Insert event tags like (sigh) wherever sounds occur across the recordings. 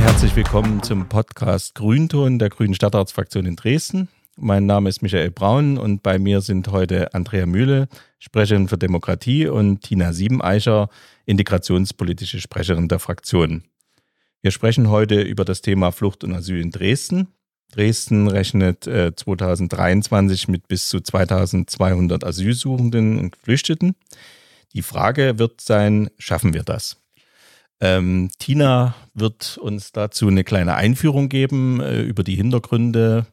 Herzlich willkommen zum Podcast Grünton der Grünen Stadtratsfraktion in Dresden. Mein Name ist Michael Braun und bei mir sind heute Andrea Mühle, Sprecherin für Demokratie, und Tina Siebeneicher, integrationspolitische Sprecherin der Fraktion. Wir sprechen heute über das Thema Flucht und Asyl in Dresden. Dresden rechnet äh, 2023 mit bis zu 2200 Asylsuchenden und Geflüchteten. Die Frage wird sein, schaffen wir das? Ähm, Tina wird uns dazu eine kleine Einführung geben äh, über die Hintergründe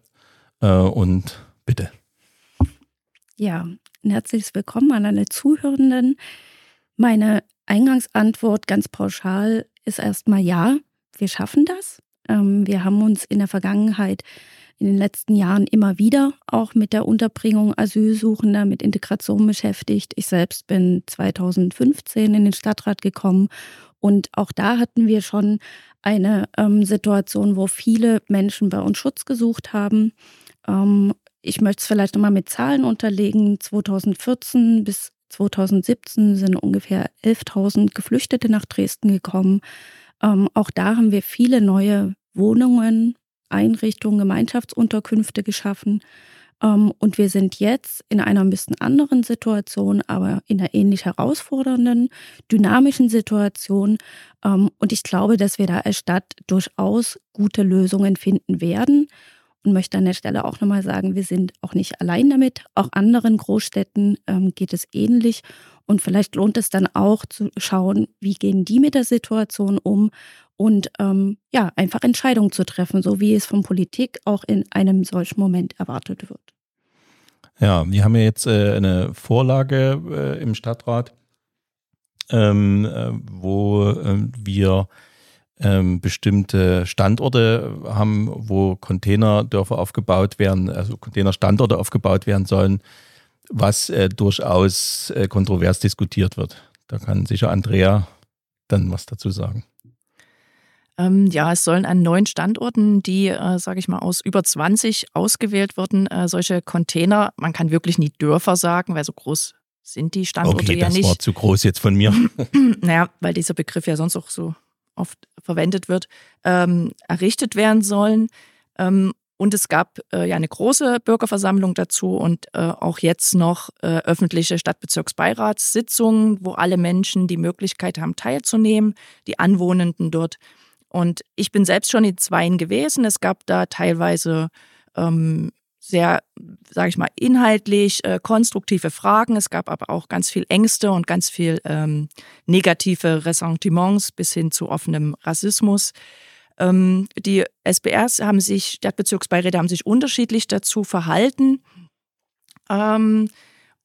äh, und bitte. Ja, ein herzliches Willkommen an alle Zuhörenden. Meine Eingangsantwort ganz pauschal ist erstmal ja wir schaffen das. Ähm, wir haben uns in der Vergangenheit, in den letzten Jahren immer wieder auch mit der Unterbringung Asylsuchender, mit Integration beschäftigt. Ich selbst bin 2015 in den Stadtrat gekommen und auch da hatten wir schon eine ähm, Situation, wo viele Menschen bei uns Schutz gesucht haben. Ähm, ich möchte es vielleicht nochmal mit Zahlen unterlegen. 2014 bis 2017 sind ungefähr 11.000 Geflüchtete nach Dresden gekommen. Ähm, auch da haben wir viele neue Wohnungen, Einrichtungen, Gemeinschaftsunterkünfte geschaffen. Ähm, und wir sind jetzt in einer ein bisschen anderen Situation, aber in einer ähnlich herausfordernden, dynamischen Situation. Ähm, und ich glaube, dass wir da als Stadt durchaus gute Lösungen finden werden. Und möchte an der Stelle auch nochmal sagen, wir sind auch nicht allein damit. Auch anderen Großstädten ähm, geht es ähnlich. Und vielleicht lohnt es dann auch zu schauen, wie gehen die mit der Situation um und ähm, ja, einfach Entscheidungen zu treffen, so wie es von Politik auch in einem solchen Moment erwartet wird. Ja, wir haben ja jetzt äh, eine Vorlage äh, im Stadtrat, ähm, äh, wo ähm, wir ähm, bestimmte Standorte haben, wo Containerdörfer aufgebaut werden, also Containerstandorte aufgebaut werden sollen was äh, durchaus äh, kontrovers diskutiert wird. Da kann sicher Andrea dann was dazu sagen. Ähm, ja, es sollen an neun Standorten, die, äh, sage ich mal, aus über 20 ausgewählt wurden, äh, solche Container, man kann wirklich nie Dörfer sagen, weil so groß sind die Standorte okay, ja nicht. das war zu groß jetzt von mir. (clears throat) naja, weil dieser Begriff ja sonst auch so oft verwendet wird, ähm, errichtet werden sollen. Ähm, und es gab äh, ja eine große Bürgerversammlung dazu und äh, auch jetzt noch äh, öffentliche Stadtbezirksbeiratssitzungen, wo alle Menschen die Möglichkeit haben, teilzunehmen, die Anwohnenden dort. Und ich bin selbst schon in Zweien gewesen. Es gab da teilweise ähm, sehr, sage ich mal, inhaltlich äh, konstruktive Fragen. Es gab aber auch ganz viel Ängste und ganz viel ähm, negative Ressentiments bis hin zu offenem Rassismus. Ähm, die SBRs haben sich, Stadtbezirksbeiräte haben sich unterschiedlich dazu verhalten. Ähm,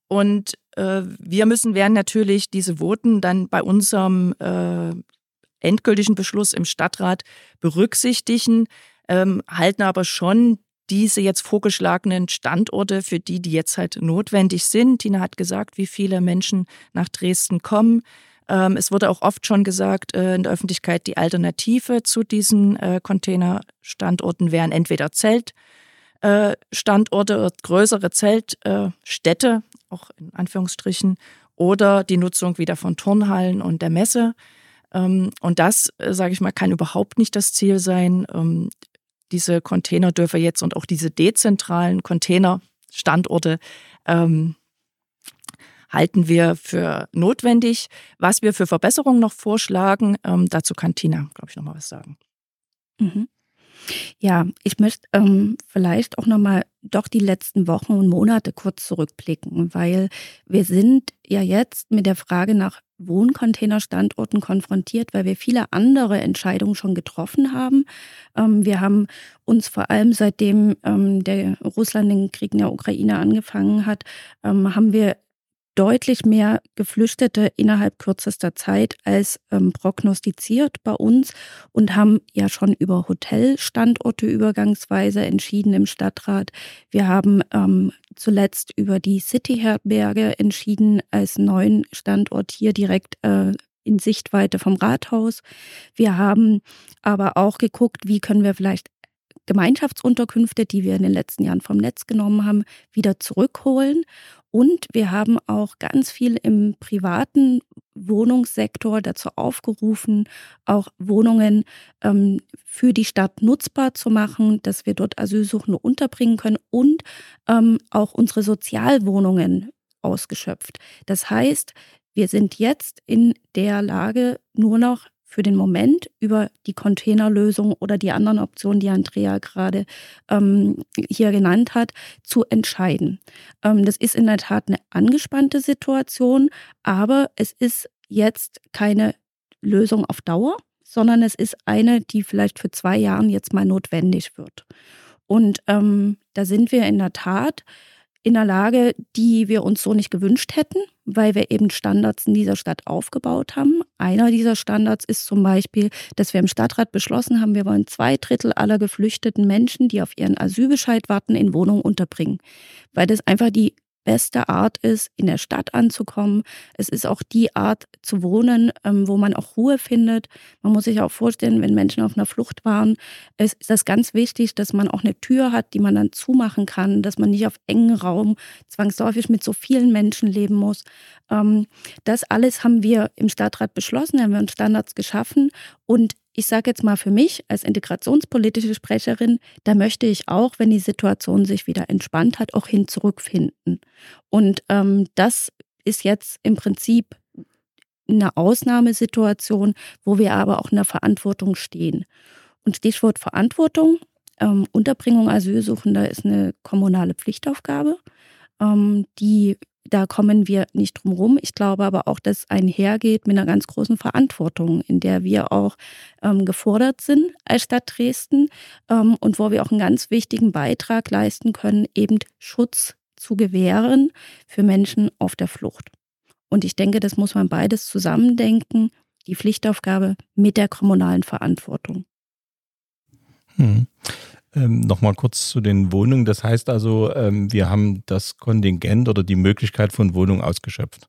und äh, wir müssen werden natürlich diese Voten dann bei unserem äh, endgültigen Beschluss im Stadtrat berücksichtigen, ähm, halten aber schon diese jetzt vorgeschlagenen Standorte für die, die jetzt halt notwendig sind. Tina hat gesagt, wie viele Menschen nach Dresden kommen. Ähm, es wurde auch oft schon gesagt äh, in der Öffentlichkeit, die Alternative zu diesen äh, Containerstandorten wären entweder Zeltstandorte, äh, größere Zeltstädte, auch in Anführungsstrichen, oder die Nutzung wieder von Turnhallen und der Messe. Ähm, und das, sage ich mal, kann überhaupt nicht das Ziel sein. Ähm, diese Containerdörfer jetzt und auch diese dezentralen Containerstandorte halten wir für notwendig. Was wir für Verbesserungen noch vorschlagen, ähm, dazu kann Tina, glaube ich, noch mal was sagen. Mhm. Ja, ich möchte ähm, vielleicht auch noch mal doch die letzten Wochen und Monate kurz zurückblicken, weil wir sind ja jetzt mit der Frage nach Wohncontainerstandorten konfrontiert, weil wir viele andere Entscheidungen schon getroffen haben. Ähm, wir haben uns vor allem seitdem ähm, der Russland den Krieg in der Ukraine angefangen hat, ähm, haben wir deutlich mehr Geflüchtete innerhalb kürzester Zeit als ähm, prognostiziert bei uns und haben ja schon über Hotelstandorte übergangsweise entschieden im Stadtrat. Wir haben ähm, zuletzt über die City-Herberge entschieden als neuen Standort hier direkt äh, in Sichtweite vom Rathaus. Wir haben aber auch geguckt, wie können wir vielleicht Gemeinschaftsunterkünfte, die wir in den letzten Jahren vom Netz genommen haben, wieder zurückholen. Und wir haben auch ganz viel im privaten Wohnungssektor dazu aufgerufen, auch Wohnungen ähm, für die Stadt nutzbar zu machen, dass wir dort Asylsuchende unterbringen können und ähm, auch unsere Sozialwohnungen ausgeschöpft. Das heißt, wir sind jetzt in der Lage, nur noch für den Moment über die Containerlösung oder die anderen Optionen, die Andrea gerade ähm, hier genannt hat, zu entscheiden. Ähm, das ist in der Tat eine angespannte Situation, aber es ist jetzt keine Lösung auf Dauer, sondern es ist eine, die vielleicht für zwei Jahren jetzt mal notwendig wird. Und ähm, da sind wir in der Tat in einer Lage, die wir uns so nicht gewünscht hätten, weil wir eben Standards in dieser Stadt aufgebaut haben. Einer dieser Standards ist zum Beispiel, dass wir im Stadtrat beschlossen haben, wir wollen zwei Drittel aller geflüchteten Menschen, die auf ihren Asylbescheid warten, in Wohnungen unterbringen, weil das einfach die beste Art ist, in der Stadt anzukommen. Es ist auch die Art zu wohnen, ähm, wo man auch Ruhe findet. Man muss sich auch vorstellen, wenn Menschen auf einer Flucht waren, ist das ganz wichtig, dass man auch eine Tür hat, die man dann zumachen kann, dass man nicht auf engen Raum zwangsläufig mit so vielen Menschen leben muss. Ähm, das alles haben wir im Stadtrat beschlossen, haben wir uns Standards geschaffen und ich sage jetzt mal für mich als integrationspolitische Sprecherin, da möchte ich auch, wenn die Situation sich wieder entspannt hat, auch hin zurückfinden. Und ähm, das ist jetzt im Prinzip eine Ausnahmesituation, wo wir aber auch in der Verantwortung stehen. Und Stichwort Verantwortung, ähm, Unterbringung Asylsuchender ist eine kommunale Pflichtaufgabe, ähm, die da kommen wir nicht drum rum. Ich glaube aber auch, dass einhergeht mit einer ganz großen Verantwortung, in der wir auch ähm, gefordert sind als Stadt Dresden ähm, und wo wir auch einen ganz wichtigen Beitrag leisten können, eben Schutz zu gewähren für Menschen auf der Flucht. Und ich denke, das muss man beides zusammendenken, die Pflichtaufgabe mit der kommunalen Verantwortung. Hm. Ähm, Nochmal kurz zu den Wohnungen. Das heißt also, ähm, wir haben das Kontingent oder die Möglichkeit von Wohnungen ausgeschöpft.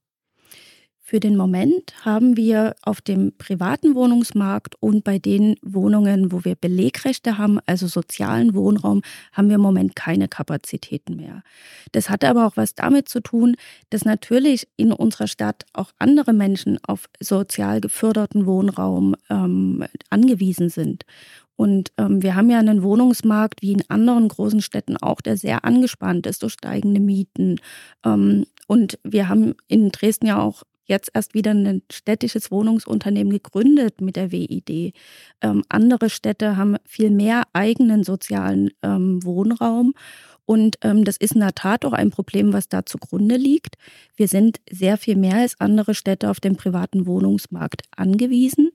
Für den Moment haben wir auf dem privaten Wohnungsmarkt und bei den Wohnungen, wo wir Belegrechte haben, also sozialen Wohnraum, haben wir im Moment keine Kapazitäten mehr. Das hat aber auch was damit zu tun, dass natürlich in unserer Stadt auch andere Menschen auf sozial geförderten Wohnraum ähm, angewiesen sind. Und ähm, wir haben ja einen Wohnungsmarkt wie in anderen großen Städten auch, der sehr angespannt ist durch steigende Mieten. Ähm, und wir haben in Dresden ja auch jetzt erst wieder ein städtisches Wohnungsunternehmen gegründet mit der WID. Ähm, andere Städte haben viel mehr eigenen sozialen ähm, Wohnraum. Und ähm, das ist in der Tat auch ein Problem, was da zugrunde liegt. Wir sind sehr viel mehr als andere Städte auf den privaten Wohnungsmarkt angewiesen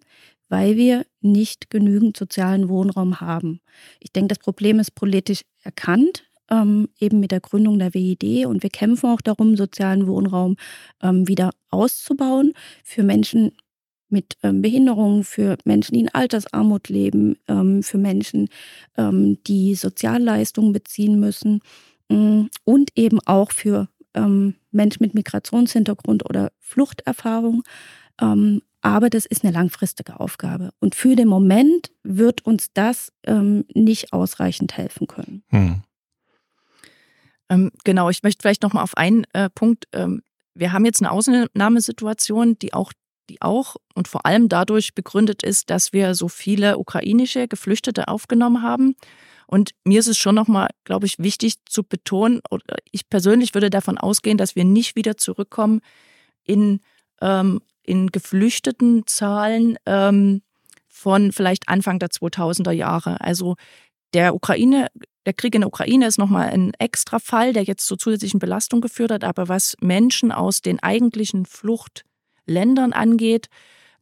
weil wir nicht genügend sozialen Wohnraum haben. Ich denke, das Problem ist politisch erkannt, ähm, eben mit der Gründung der WID. Und wir kämpfen auch darum, sozialen Wohnraum ähm, wieder auszubauen für Menschen mit ähm, Behinderungen, für Menschen, die in Altersarmut leben, ähm, für Menschen, ähm, die Sozialleistungen beziehen müssen mm, und eben auch für ähm, Menschen mit Migrationshintergrund oder Fluchterfahrung. Aber das ist eine langfristige Aufgabe. Und für den Moment wird uns das ähm, nicht ausreichend helfen können. Hm. Ähm, genau, ich möchte vielleicht noch mal auf einen äh, Punkt. Ähm, wir haben jetzt eine Ausnahmesituation, die auch, die auch und vor allem dadurch begründet ist, dass wir so viele ukrainische Geflüchtete aufgenommen haben. Und mir ist es schon nochmal, glaube ich, wichtig zu betonen, oder ich persönlich würde davon ausgehen, dass wir nicht wieder zurückkommen in ähm, in geflüchteten Zahlen ähm, von vielleicht Anfang der 2000er Jahre. Also der Ukraine, der Krieg in der Ukraine ist nochmal ein extra Fall, der jetzt zu zusätzlichen Belastungen geführt hat. Aber was Menschen aus den eigentlichen Fluchtländern angeht,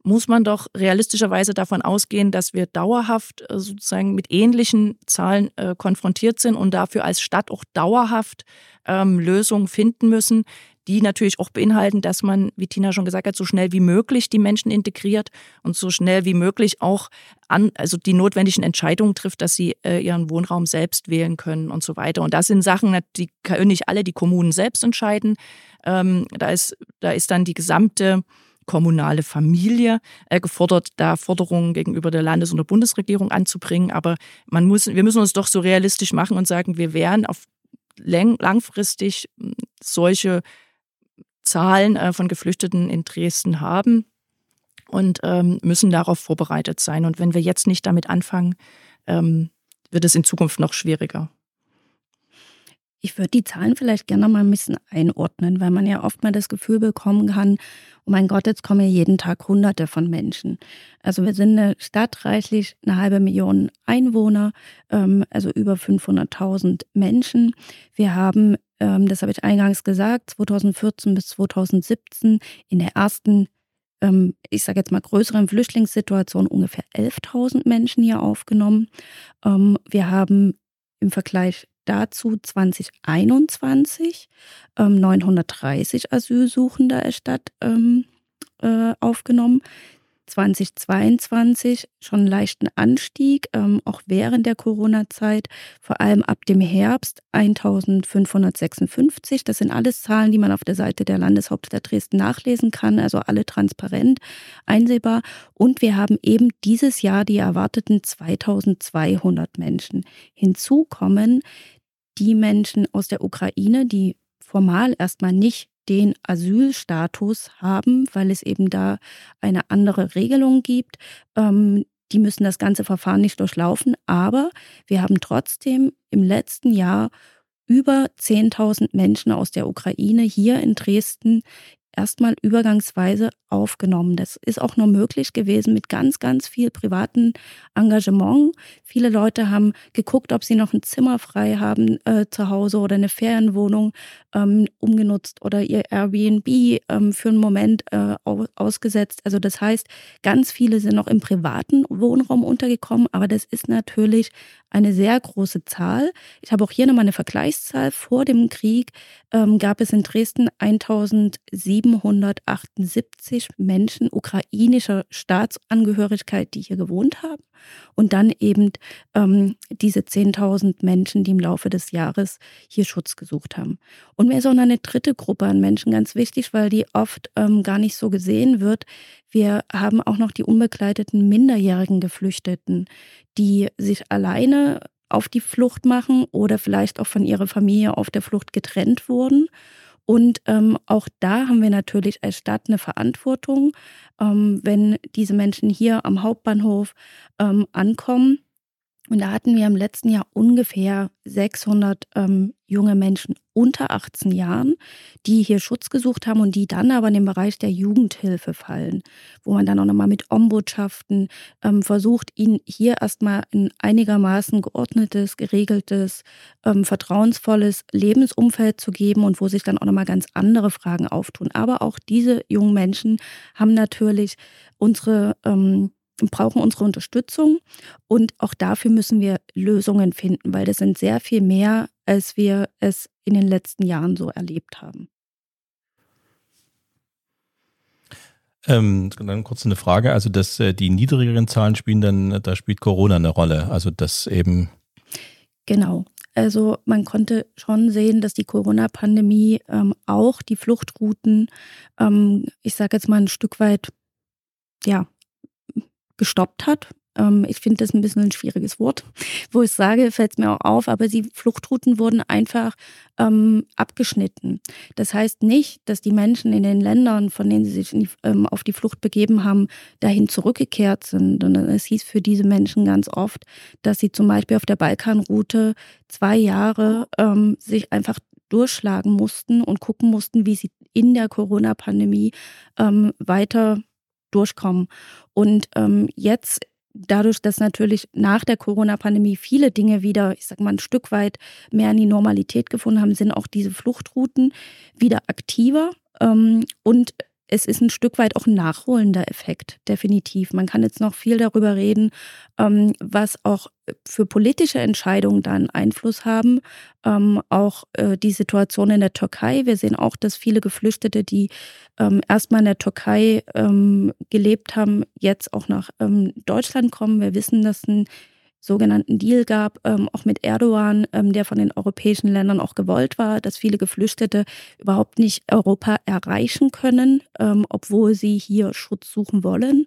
muss man doch realistischerweise davon ausgehen, dass wir dauerhaft äh, sozusagen mit ähnlichen Zahlen äh, konfrontiert sind und dafür als Stadt auch dauerhaft ähm, Lösungen finden müssen, die natürlich auch beinhalten, dass man, wie Tina schon gesagt hat, so schnell wie möglich die Menschen integriert und so schnell wie möglich auch an, also die notwendigen Entscheidungen trifft, dass sie äh, ihren Wohnraum selbst wählen können und so weiter. Und das sind Sachen, die können nicht alle die Kommunen selbst entscheiden. Ähm, da ist, da ist dann die gesamte kommunale Familie äh, gefordert, da Forderungen gegenüber der Landes- und der Bundesregierung anzubringen. Aber man muss, wir müssen uns doch so realistisch machen und sagen, wir werden auf langfristig hm, solche Zahlen äh, von Geflüchteten in Dresden haben und ähm, müssen darauf vorbereitet sein. Und wenn wir jetzt nicht damit anfangen, ähm, wird es in Zukunft noch schwieriger. Ich würde die Zahlen vielleicht gerne mal ein bisschen einordnen, weil man ja oft mal das Gefühl bekommen kann, oh mein Gott, jetzt kommen ja jeden Tag Hunderte von Menschen. Also wir sind eine Stadt, reichlich eine halbe Million Einwohner, ähm, also über 500.000 Menschen. Wir haben, ähm, das habe ich eingangs gesagt, 2014 bis 2017 in der ersten ähm, ich sage jetzt mal, größeren Flüchtlingssituation ungefähr 11.000 Menschen hier aufgenommen. wir haben im Vergleich dazu 2021 ähm, 930 Asylsuchende erstatt ähm, äh, aufgenommen. 2022 schon einen leichten Anstieg, ähm, auch während der Corona-Zeit, vor allem ab dem Herbst 1556. Das sind alles Zahlen, die man auf der Seite der Landeshauptstadt Dresden nachlesen kann, also alle transparent einsehbar. Und wir haben eben dieses Jahr die erwarteten 2200 Menschen. Hinzu kommen die Menschen aus der Ukraine, die formal erstmal nicht den Asylstatus haben, weil es eben da eine andere Regelung gibt. Ähm, die müssen das ganze Verfahren nicht durchlaufen, aber wir haben trotzdem im letzten Jahr über 10.000 Menschen aus der Ukraine hier in Dresden erstmal übergangsweise aufgenommen. Das ist auch nur möglich gewesen mit ganz, ganz viel privaten Engagement. Viele Leute haben geguckt, ob sie noch ein Zimmer frei haben äh, zu Hause oder eine Ferienwohnung ähm, umgenutzt oder ihr Airbnb ähm, für einen Moment äh, ausgesetzt. Also das heißt, ganz viele sind noch im privaten Wohnraum untergekommen, aber das ist natürlich eine sehr große Zahl. Ich habe auch hier nochmal eine Vergleichszahl. Vor dem Krieg ähm, gab es in Dresden 1778 Menschen ukrainischer Staatsangehörigkeit, die hier gewohnt haben. Und dann eben ähm, diese 10.000 Menschen, die im Laufe des Jahres hier Schutz gesucht haben. Und mir ist auch noch eine dritte Gruppe an Menschen ganz wichtig, weil die oft ähm, gar nicht so gesehen wird. Wir haben auch noch die unbegleiteten minderjährigen Geflüchteten, die sich alleine auf die Flucht machen oder vielleicht auch von ihrer Familie auf der Flucht getrennt wurden. Und ähm, auch da haben wir natürlich als Stadt eine Verantwortung, ähm, wenn diese Menschen hier am Hauptbahnhof ähm, ankommen und da hatten wir im letzten Jahr ungefähr 600 ähm, junge Menschen unter 18 Jahren, die hier Schutz gesucht haben und die dann aber in den Bereich der Jugendhilfe fallen, wo man dann auch nochmal mit Ombotschaften ähm, versucht, ihnen hier erstmal ein einigermaßen geordnetes, geregeltes, ähm, vertrauensvolles Lebensumfeld zu geben und wo sich dann auch nochmal ganz andere Fragen auftun. Aber auch diese jungen Menschen haben natürlich unsere ähm, brauchen unsere Unterstützung und auch dafür müssen wir Lösungen finden, weil das sind sehr viel mehr, als wir es in den letzten Jahren so erlebt haben. Ähm, dann kurz eine Frage, also dass äh, die niedrigeren Zahlen spielen dann, da spielt Corona eine Rolle, also das eben. Genau. Also man konnte schon sehen, dass die Corona-Pandemie ähm, auch die Fluchtrouten, ähm, ich sage jetzt mal ein Stück weit, ja, gestoppt hat. Ähm, ich finde das ein bisschen ein schwieriges Wort, wo ich sage, fällt es mir auch auf, aber die Fluchtrouten wurden einfach ähm, abgeschnitten. Das heißt nicht, dass die Menschen in den Ländern, von denen sie sich die, ähm, auf die Flucht begeben haben, dahin zurückgekehrt sind, sondern es hieß für diese Menschen ganz oft, dass sie zum Beispiel auf der Balkanroute zwei Jahre ähm, sich einfach durchschlagen mussten und gucken mussten, wie sie in der Corona-Pandemie ähm, weiter durchkommen. Und ähm, jetzt dadurch, dass natürlich nach der Corona-Pandemie viele Dinge wieder, ich sag mal, ein Stück weit mehr in die Normalität gefunden haben, sind auch diese Fluchtrouten wieder aktiver. Ähm, und es ist ein Stück weit auch ein nachholender Effekt, definitiv. Man kann jetzt noch viel darüber reden, ähm, was auch für politische Entscheidungen dann Einfluss haben. Ähm, auch äh, die Situation in der Türkei. Wir sehen auch, dass viele Geflüchtete, die ähm, erstmal in der Türkei gelebt haben, jetzt auch nach Deutschland kommen. Wir wissen, dass ein sogenannten Deal gab, ähm, auch mit Erdogan, ähm, der von den europäischen Ländern auch gewollt war, dass viele Geflüchtete überhaupt nicht Europa erreichen können, ähm, obwohl sie hier Schutz suchen wollen.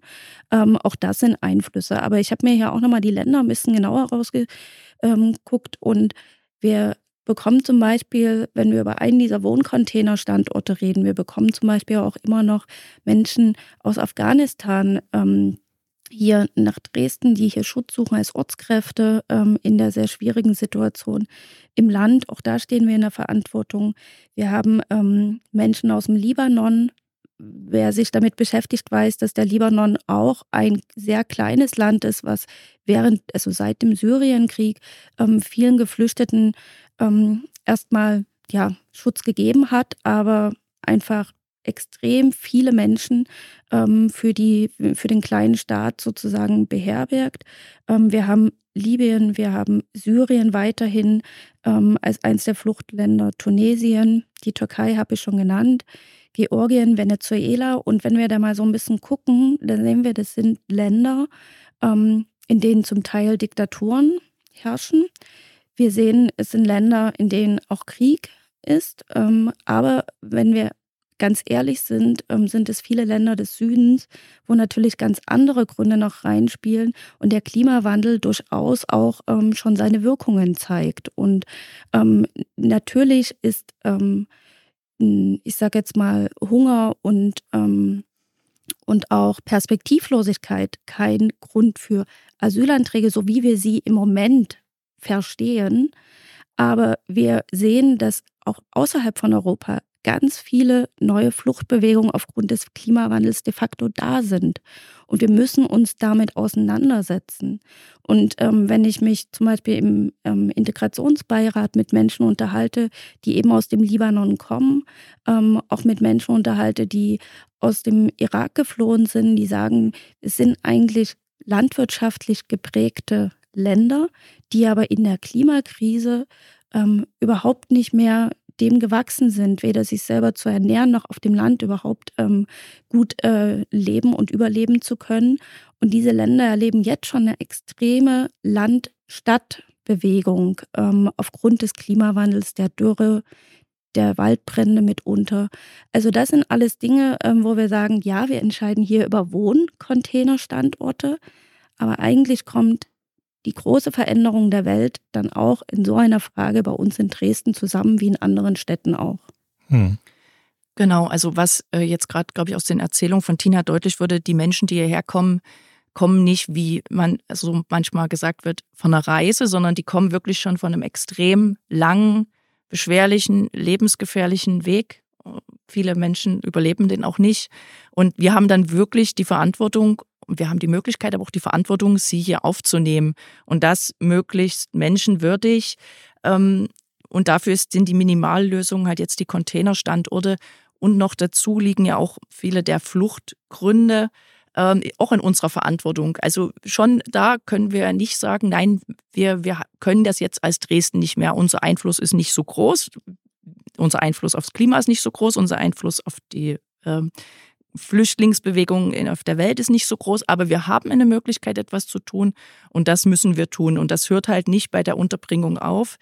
Ähm, auch das sind Einflüsse. Aber ich habe mir hier auch nochmal die Länder ein bisschen genauer rausgeguckt und wir bekommen zum Beispiel, wenn wir über einen dieser Wohncontainer-Standorte reden, wir bekommen zum Beispiel auch immer noch Menschen aus Afghanistan, ähm, hier nach Dresden, die hier Schutz suchen als Ortskräfte ähm, in der sehr schwierigen Situation im Land. Auch da stehen wir in der Verantwortung. Wir haben ähm, Menschen aus dem Libanon. Wer sich damit beschäftigt, weiß, dass der Libanon auch ein sehr kleines Land ist, was während, also seit dem Syrienkrieg, ähm, vielen Geflüchteten ähm, erstmal ja, Schutz gegeben hat, aber einfach extrem viele Menschen ähm, für, die, für den kleinen Staat sozusagen beherbergt. Ähm, wir haben Libyen, wir haben Syrien weiterhin ähm, als eines der Fluchtländer, Tunesien, die Türkei habe ich schon genannt, Georgien, Venezuela. Und wenn wir da mal so ein bisschen gucken, dann sehen wir, das sind Länder, ähm, in denen zum Teil Diktaturen herrschen. Wir sehen, es sind Länder, in denen auch Krieg ist. Ähm, aber wenn wir ganz ehrlich sind, ähm, sind es viele Länder des Südens, wo natürlich ganz andere Gründe noch reinspielen und der Klimawandel durchaus auch ähm, schon seine Wirkungen zeigt. Und ähm, natürlich ist, ich sage jetzt mal, Hunger und, und auch Perspektivlosigkeit kein Grund für Asylanträge, so wie wir sie im Moment verstehen. Aber wir sehen, dass auch außerhalb von Europa ganz viele neue Fluchtbewegungen aufgrund des Klimawandels de facto da sind. Und wir müssen uns damit auseinandersetzen. Und ähm, wenn ich mich zum Beispiel im ähm, Integrationsbeirat mit Menschen unterhalte, die eben aus dem Libanon kommen, ähm, auch mit Menschen unterhalte, die aus dem Irak geflohen sind, die sagen, es sind eigentlich landwirtschaftlich geprägte Länder, die aber in der Klimakrise ähm, überhaupt nicht mehr dem gewachsen sind, weder sich selber zu ernähren noch auf dem Land überhaupt ähm, gut äh, leben und überleben zu können. Und diese Länder erleben jetzt schon eine extreme Land-Stadt-Bewegung ähm, aufgrund des Klimawandels, der Dürre, der Waldbrände mitunter. Also das sind alles Dinge, ähm, wo wir sagen, ja, wir entscheiden hier über Wohncontainerstandorte, aber eigentlich kommt die große Veränderung der Welt dann auch in so einer Frage bei uns in Dresden zusammen wie in anderen Städten auch. Hm. Genau, also was äh, jetzt gerade, glaube ich, aus den Erzählungen von Tina deutlich wurde, die Menschen, die hierher kommen, kommen nicht, wie man so manchmal gesagt wird, von einer Reise, sondern die kommen wirklich schon von einem extrem langen, beschwerlichen, lebensgefährlichen Weg. Viele Menschen überleben den auch nicht. Und wir haben dann wirklich die Verantwortung, wir haben die Möglichkeit, aber auch die Verantwortung, sie hier aufzunehmen und das möglichst menschenwürdig. Ähm, und dafür sind die Minimallösungen halt jetzt die Containerstandorte. Und noch dazu liegen ja auch viele der Fluchtgründe ähm, auch in unserer Verantwortung. Also schon da können wir nicht sagen, nein, wir, wir können das jetzt als Dresden nicht mehr. Unser Einfluss ist nicht so groß. Unser Einfluss aufs Klima ist nicht so groß. Unser Einfluss auf die ähm, Flüchtlingsbewegung auf der Welt ist nicht so groß, aber wir haben eine Möglichkeit, etwas zu tun und das müssen wir tun. Und das hört halt nicht bei der Unterbringung auf.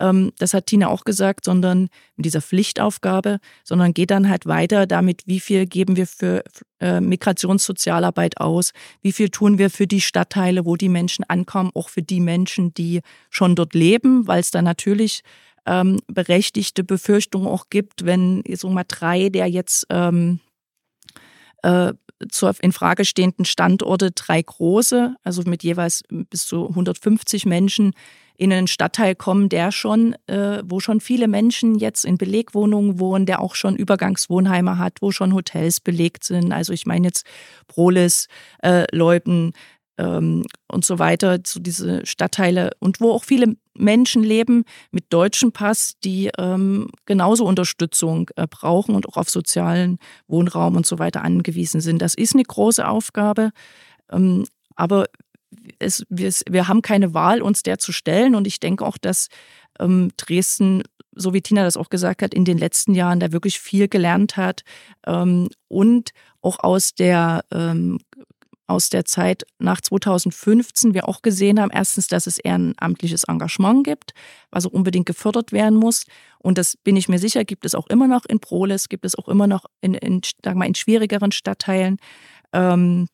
Ähm, das hat Tina auch gesagt, sondern mit dieser Pflichtaufgabe, sondern geht dann halt weiter damit, wie viel geben wir für äh, Migrationssozialarbeit aus, wie viel tun wir für die Stadtteile, wo die Menschen ankommen, auch für die Menschen, die schon dort leben, weil es da natürlich ähm, berechtigte Befürchtungen auch gibt, wenn so mal drei der jetzt ähm, äh, zur in Frage stehenden Standorte drei große, also mit jeweils bis zu 150 Menschen in einen Stadtteil kommen, der schon, äh, wo schon viele Menschen jetzt in Belegwohnungen wohnen, der auch schon Übergangswohnheime hat, wo schon Hotels belegt sind. Also ich meine jetzt Prolis, äh, Leuben, ähm, und so weiter, so diese Stadtteile und wo auch viele Menschen leben mit deutschem Pass, die ähm, genauso Unterstützung äh, brauchen und auch auf sozialen Wohnraum und so weiter angewiesen sind. Das ist eine große Aufgabe, ähm, aber es, wir, wir, haben keine Wahl, uns der zu stellen und ich denke auch, dass ähm, Dresden so wie Tina das auch gesagt hat, in den letzten Jahren da wirklich viel gelernt hat ähm, und auch aus der ähm, aus der Zeit nach 2015 wir auch gesehen haben, erstens, dass es ehrenamtliches Engagement gibt, was auch unbedingt gefördert werden muss. Und das bin ich mir sicher, gibt es auch immer noch in Proles, gibt es auch immer noch in, in, sagen wir, in schwierigeren Stadtteilen. Ähm,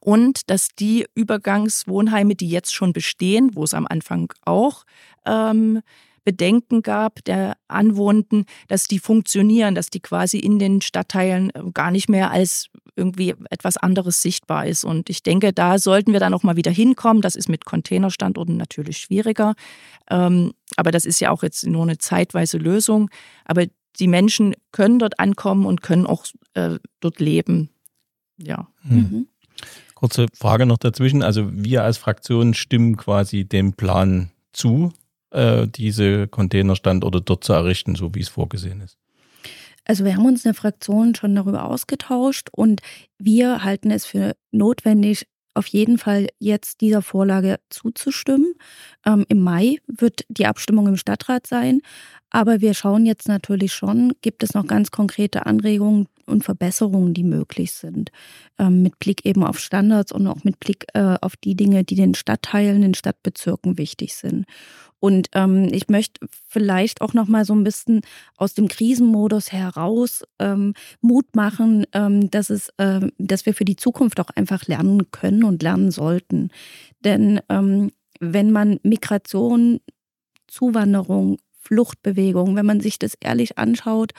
und dass die Übergangswohnheime, die jetzt schon bestehen, wo es am Anfang auch ähm, Bedenken gab der Anwohnenden, dass die funktionieren, dass die quasi in den Stadtteilen äh, gar nicht mehr als irgendwie etwas anderes sichtbar ist. Und ich denke, da sollten wir dann auch mal wieder hinkommen. Das ist mit Containerstandorten natürlich schwieriger. Ähm, aber das ist ja auch jetzt nur eine zeitweise Lösung. Aber die Menschen können dort ankommen und können auch äh, dort leben. Ja. Hm. Mhm. Kurze Frage noch dazwischen. Also wir als Fraktion stimmen quasi dem Plan zu, äh, diese Containerstandorte dort zu errichten, so wie es vorgesehen ist? Also wir haben uns in der Fraktion schon darüber ausgetauscht und wir halten es für notwendig, auf jeden Fall jetzt dieser Vorlage zuzustimmen. Ähm, Im Mai wird die Abstimmung im Stadtrat sein. Aber wir schauen jetzt natürlich schon, gibt es noch ganz konkrete Anregungen und Verbesserungen, die möglich sind. Ähm, mit Blick eben auf Standards und auch mit Blick äh, auf die Dinge, die den Stadtteilen, den Stadtbezirken wichtig sind. Und ähm, ich möchte vielleicht auch noch mal so ein bisschen aus dem Krisenmodus heraus ähm, Mut machen, ähm, dass es, äh, dass wir für die Zukunft auch einfach lernen können und lernen sollten. Denn ähm, wenn man Migration, Zuwanderung, Fluchtbewegung, wenn man sich das ehrlich anschaut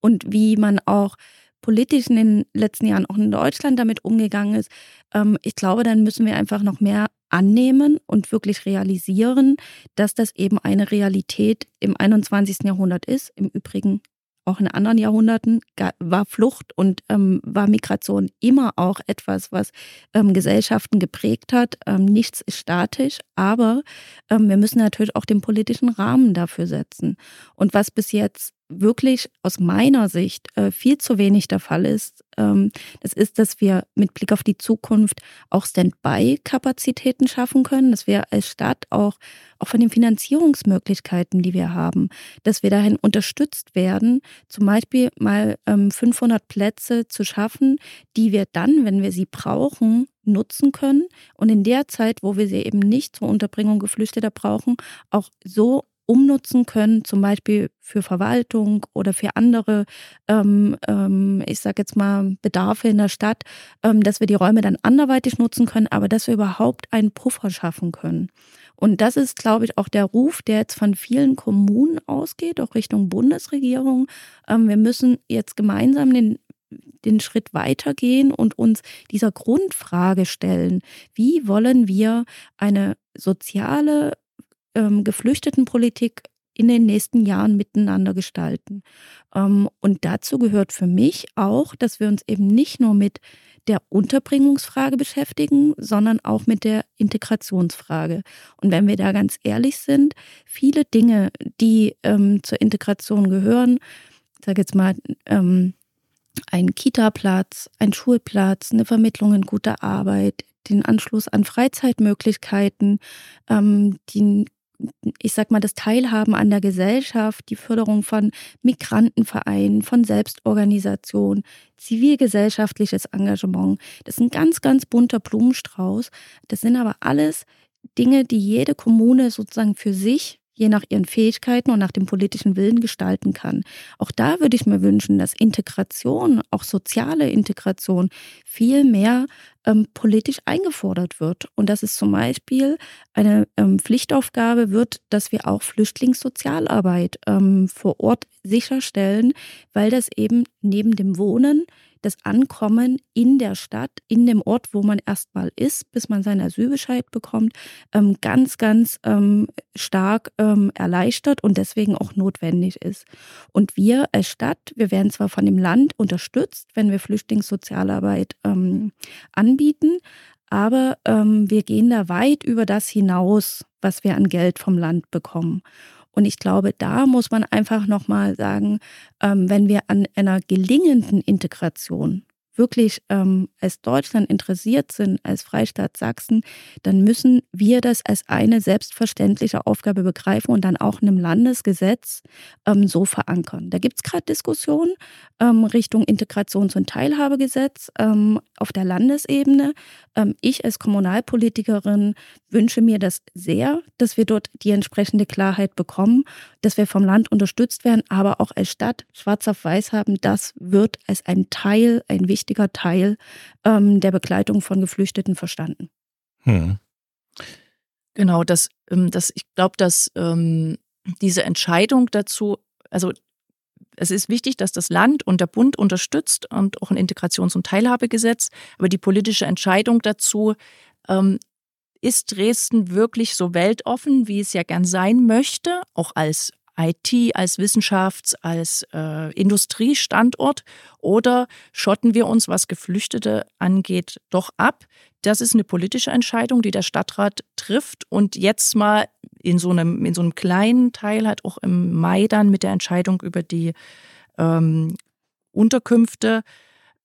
und wie man auch politisch in den letzten Jahren auch in Deutschland damit umgegangen ist, ähm, ich glaube, dann müssen wir einfach noch mehr annehmen und wirklich realisieren, dass das eben eine Realität im 21. Jahrhundert ist. Im Übrigen auch in anderen Jahrhunderten war Flucht und ähm, war Migration immer auch etwas, was ähm, Gesellschaften geprägt hat. Ähm, nichts ist statisch, aber ähm, wir müssen natürlich auch den politischen Rahmen dafür setzen. Und was bis jetzt wirklich aus meiner Sicht äh, viel zu wenig der Fall ist, ähm, das ist, dass wir mit Blick auf die Zukunft auch Standby-Kapazitäten schaffen können, dass wir als Stadt auch, auch von den Finanzierungsmöglichkeiten, die wir haben, dass wir dahin unterstützt werden, zum Beispiel mal ähm, 500 Plätze zu schaffen, die wir dann, wenn wir sie brauchen, nutzen können und in der Zeit, wo wir sie eben nicht zur Unterbringung Geflüchteter brauchen, auch so umnutzen können, zum Beispiel für Verwaltung oder für andere, ähm, ähm, ich sage jetzt mal, Bedarfe in der Stadt, ähm, dass wir die Räume dann anderweitig nutzen können, aber dass wir überhaupt einen Puffer schaffen können. Und das ist, glaube ich, auch der Ruf, der jetzt von vielen Kommunen ausgeht, auch Richtung Bundesregierung. Ähm, wir müssen jetzt gemeinsam den den Schritt weitergehen und uns dieser Grundfrage stellen, wie wollen wir eine soziale ähm, Geflüchtetenpolitik in den nächsten Jahren miteinander gestalten. Ähm, und dazu gehört für mich auch, dass wir uns eben nicht nur mit der Unterbringungsfrage beschäftigen, sondern auch mit der Integrationsfrage. Und wenn wir da ganz ehrlich sind, viele Dinge, die ähm, zur Integration gehören, ich sage jetzt mal, ähm, ein Kita-Platz, ein Schulplatz, eine Vermittlung in guter Arbeit, den Anschluss an Freizeitmöglichkeiten, ähm, die ich sag mal, das Teilhaben an der Gesellschaft, die Förderung von Migrantenvereinen, von Selbstorganisation, zivilgesellschaftliches Engagement. Das ist ein ganz, ganz bunter Blumenstrauß. Das sind aber alles Dinge, die jede Kommune sozusagen für sich je nach ihren Fähigkeiten und nach dem politischen Willen gestalten kann. Auch da würde ich mir wünschen, dass Integration, auch soziale Integration, viel mehr ähm, politisch eingefordert wird. Und dass es zum Beispiel eine ähm, Pflichtaufgabe wird, dass wir auch Flüchtlingssozialarbeit ähm, vor Ort sicherstellen, weil das eben neben dem Wohnen das Ankommen in der Stadt, in dem Ort, wo man erstmal ist, bis man seinen Asylbescheid bekommt, ähm, ganz, ganz ähm, stark ähm, erleichtert und deswegen auch notwendig ist. Und wir als Stadt, wir werden zwar von dem Land unterstützt, wenn wir Flüchtlingssozialarbeit anbieten, aber ähm, wir gehen da weit über das hinaus, was wir an Geld vom Land bekommen. Und ich glaube, da muss man einfach nochmal sagen, ähm, wenn wir an einer gelingenden Integration wirklich ähm, als Deutschland interessiert sind, als Freistaat Sachsen, dann müssen wir das als eine selbstverständliche Aufgabe begreifen und dann auch in einem Landesgesetz ähm, so verankern. Da gibt es gerade Diskussionen ähm, Richtung Integrations- und Teilhabegesetz ähm, auf der Landesebene. Ähm, ich als Kommunalpolitikerin wünsche mir das sehr, dass wir dort die entsprechende Klarheit bekommen, dass wir vom Land unterstützt werden, aber auch als Stadt schwarz auf weiß haben, das wird als ein Teil, ein wichtiger Teil ähm, der Begleitung von Geflüchteten verstanden. Hm. Genau, das, ähm, das, ich glaube, dass ähm, diese Entscheidung dazu, also es ist wichtig, dass das Land und der Bund unterstützt und auch ein Integrations- und Teilhabegesetz, aber die politische Entscheidung dazu, ähm, ist Dresden wirklich so weltoffen, wie es ja gern sein möchte, auch als IT, als Wissenschafts-, als äh, Industriestandort? Oder schotten wir uns, was Geflüchtete angeht, doch ab? Das ist eine politische Entscheidung, die der Stadtrat trifft und jetzt mal in so einem, in so einem kleinen Teil halt auch im Mai dann mit der Entscheidung über die ähm, Unterkünfte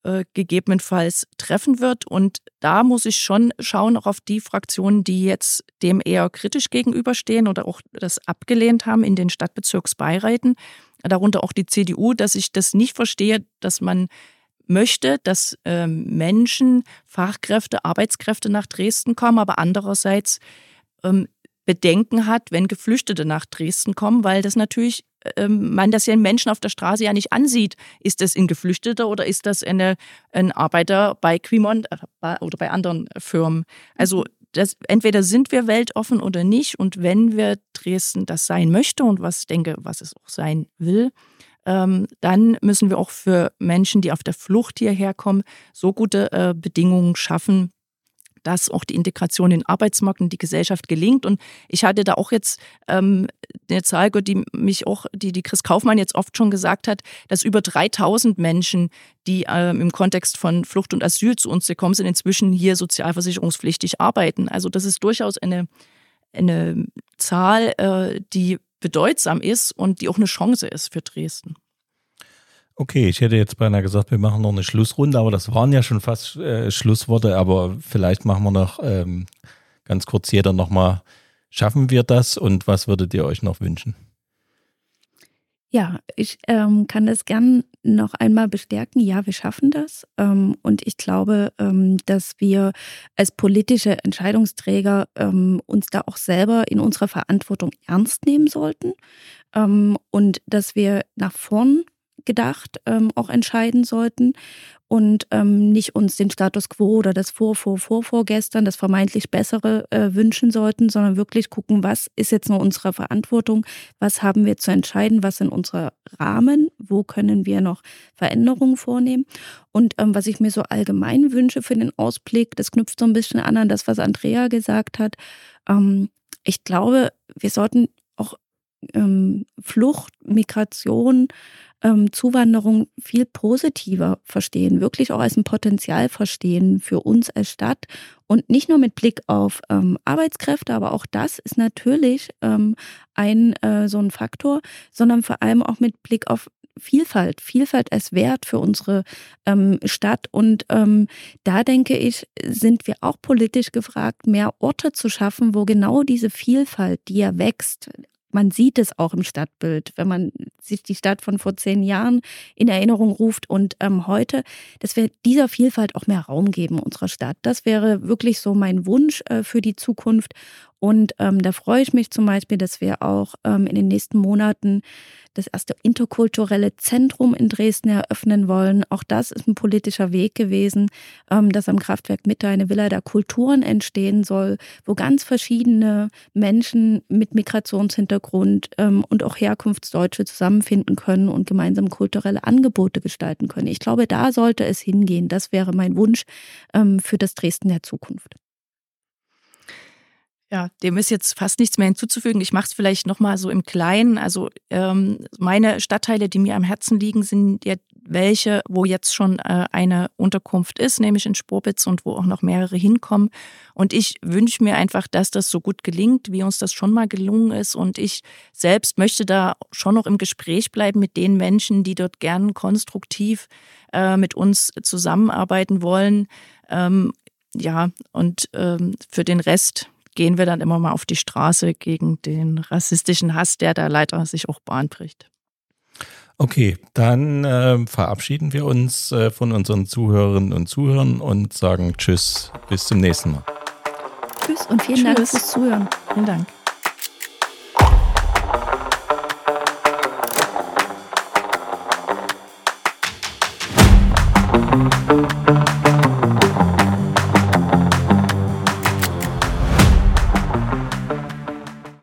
äh, gegebenenfalls treffen wird. Und da muss ich schon schauen, auch auf die Fraktionen, die jetzt dem eher kritisch gegenüberstehen oder auch das abgelehnt haben in den Stadtbezirksbeiräten, darunter auch die CDU, dass ich das nicht verstehe, dass man möchte, dass äh, Menschen, Fachkräfte, Arbeitskräfte nach Dresden kommen, aber andererseits ähm, Bedenken hat, wenn Geflüchtete nach Dresden kommen, weil das natürlich ähm, man das ja den Menschen auf der Straße ja nicht ansieht. Ist das ein Geflüchteter oder ist das eine, ein Arbeiter bei Quimont äh, oder bei anderen Firmen? Also das, entweder sind wir weltoffen oder nicht. Und wenn wir Dresden das sein möchte und was denke, was es auch sein will, ähm, dann müssen wir auch für Menschen, die auf der Flucht hierher kommen, so gute äh, Bedingungen schaffen, dass auch die Integration in den Arbeitsmarkt und die Gesellschaft gelingt. Und ich hatte da auch jetzt ähm, eine Zahl, die mich auch, die, die Chris Kaufmann jetzt oft schon gesagt hat, dass über 3000 Menschen, die ähm, im Kontext von Flucht und Asyl zu uns gekommen sind, inzwischen hier sozialversicherungspflichtig arbeiten. Also das ist durchaus eine, eine Zahl, äh, die bedeutsam ist und die auch eine Chance ist für Dresden. Okay, ich hätte jetzt beinahe gesagt, wir machen noch eine Schlussrunde, aber das waren ja schon fast äh, Schlussworte, aber vielleicht machen wir noch ähm, ganz kurz jeder nochmal, schaffen wir das und was würdet ihr euch noch wünschen? Ja, ich ähm, kann das gern noch einmal bestärken. Ja, wir schaffen das. Ähm, und ich glaube, ähm, dass wir als politische Entscheidungsträger ähm, uns da auch selber in unserer Verantwortung ernst nehmen sollten. Ähm, und dass wir nach vorn gedacht ähm, auch entscheiden sollten und ähm, nicht uns den Status quo oder das vor, vor, vor, vorgestern, das vermeintlich Bessere äh, wünschen sollten, sondern wirklich gucken, was ist jetzt nur unsere Verantwortung, was haben wir zu entscheiden, was sind unsere Rahmen, wo können wir noch Veränderungen vornehmen. Und ähm, was ich mir so allgemein wünsche für den Ausblick, das knüpft so ein bisschen an an das, was Andrea gesagt hat. Ähm, ich glaube, wir sollten ähm, Flucht, Migration, ähm, Zuwanderung viel positiver verstehen, wirklich auch als ein Potenzial verstehen für uns als Stadt und nicht nur mit Blick auf ähm, Arbeitskräfte, aber auch das ist natürlich ähm, ein äh, so ein Faktor, sondern vor allem auch mit Blick auf Vielfalt, Vielfalt als Wert für unsere ähm, Stadt. Und ähm, da denke ich, sind wir auch politisch gefragt, mehr Orte zu schaffen, wo genau diese Vielfalt, die ja wächst, man sieht es auch im Stadtbild, wenn man sich die Stadt von vor zehn Jahren in Erinnerung ruft und ähm, heute, dass wir dieser Vielfalt auch mehr Raum geben unserer Stadt. Das wäre wirklich so mein Wunsch äh, für die Zukunft. Und ähm, da freue ich mich zum Beispiel, dass wir auch ähm, in den nächsten Monaten das erste interkulturelle Zentrum in Dresden eröffnen wollen. Auch das ist ein politischer Weg gewesen, ähm, dass am Kraftwerk Mitte eine Villa der Kulturen entstehen soll, wo ganz verschiedene Menschen mit Migrationshintergrund ähm, und auch Herkunftsdeutsche zusammenfinden können und gemeinsam kulturelle Angebote gestalten können. Ich glaube, da sollte es hingehen. Das wäre mein Wunsch ähm, für das Dresden der Zukunft. Ja, dem ist jetzt fast nichts mehr hinzuzufügen. Ich mache es vielleicht nochmal so im Kleinen. Also ähm, meine Stadtteile, die mir am Herzen liegen, sind ja welche, wo jetzt schon äh, eine Unterkunft ist, nämlich in Sporbitz und wo auch noch mehrere hinkommen. Und ich wünsche mir einfach, dass das so gut gelingt, wie uns das schon mal gelungen ist. Und ich selbst möchte da schon noch im Gespräch bleiben mit den Menschen, die dort gern konstruktiv äh, mit uns zusammenarbeiten wollen. Ähm, ja, und ähm, für den Rest gehen wir dann immer mal auf die Straße gegen den rassistischen Hass, der da leider sich auch Bahn bricht. Okay, dann äh, verabschieden wir uns äh, von unseren Zuhörerinnen und Zuhörern und sagen Tschüss, bis zum nächsten Mal. Tschüss und vielen Tschüss. Dank fürs Zuhören. Vielen Dank.